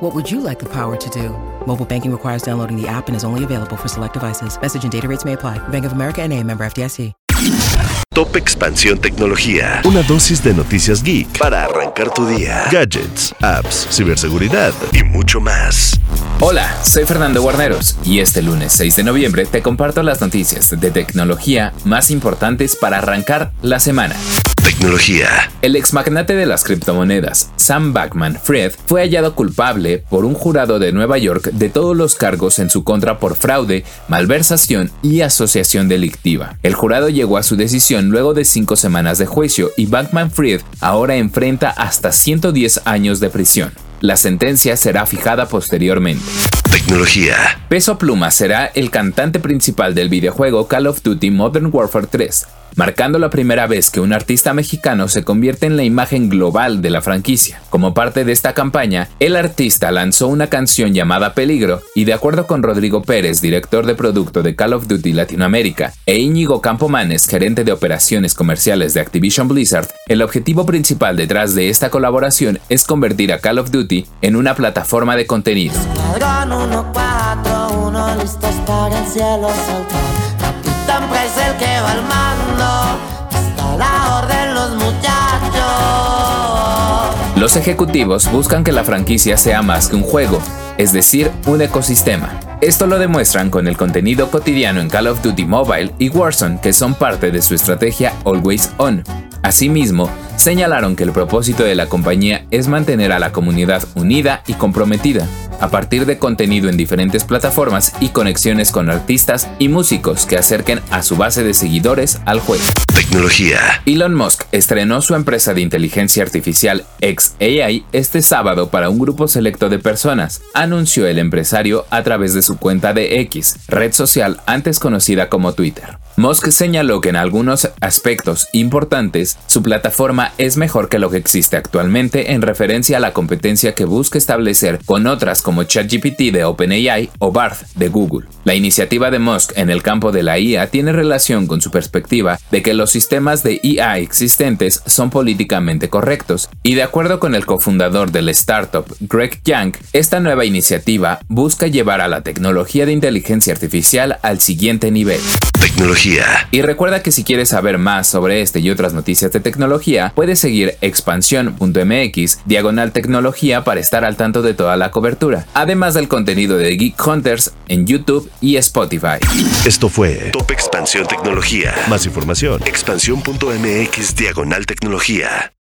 What would you like the power to do? Mobile banking requires downloading the app and is only available for select devices. Message and data rates may apply. Bank of America and a member FDIC. Top Expansión Tecnología. Una dosis de noticias geek para arrancar tu día. Gadgets, apps, ciberseguridad y mucho más. Hola, soy Fernando Guarneros y este lunes 6 de noviembre te comparto las noticias de tecnología más importantes para arrancar la semana. Tecnología. El ex magnate de las criptomonedas, Sam Backman Fried, fue hallado culpable por un jurado de Nueva York de todos los cargos en su contra por fraude, malversación y asociación delictiva. El jurado llegó a su decisión luego de cinco semanas de juicio y Backman Fried ahora enfrenta hasta 110 años de prisión. La sentencia será fijada posteriormente. Tecnología. Peso Pluma será el cantante principal del videojuego Call of Duty Modern Warfare 3, marcando la primera vez que un artista mexicano se convierte en la imagen global de la franquicia. Como parte de esta campaña, el artista lanzó una canción llamada Peligro y de acuerdo con Rodrigo Pérez, director de producto de Call of Duty Latinoamérica, e Íñigo Campomanes, gerente de operaciones comerciales de Activision Blizzard, el objetivo principal detrás de esta colaboración es convertir a Call of Duty en una plataforma de contenido. El que va al mando. Está la orden los muchachos. Los ejecutivos buscan que la franquicia sea más que un juego, es decir, un ecosistema. Esto lo demuestran con el contenido cotidiano en Call of Duty Mobile y Warzone, que son parte de su estrategia Always On. Asimismo, señalaron que el propósito de la compañía es mantener a la comunidad unida y comprometida, a partir de contenido en diferentes plataformas y conexiones con artistas y músicos que acerquen a su base de seguidores al juego. Tecnología. Elon Musk estrenó su empresa de inteligencia artificial XAI este sábado para un grupo selecto de personas, anunció el empresario a través de su cuenta de X, red social antes conocida como Twitter. Musk señaló que en algunos aspectos importantes su plataforma es mejor que lo que existe actualmente en referencia a la competencia que busca establecer con otras como ChatGPT de OpenAI o Barth de Google. La iniciativa de Musk en el campo de la IA tiene relación con su perspectiva de que los sistemas de IA existentes son políticamente correctos, y de acuerdo con el cofundador del startup Greg Young, esta nueva iniciativa busca llevar a la tecnología de inteligencia artificial al siguiente nivel. Tecnología. Y recuerda que si quieres saber más sobre este y otras noticias de tecnología, puedes seguir expansión.mx diagonal tecnología para estar al tanto de toda la cobertura, además del contenido de Geek Hunters en YouTube y Spotify. Esto fue Top Expansión Tecnología. Más información, expansión.mx diagonal tecnología.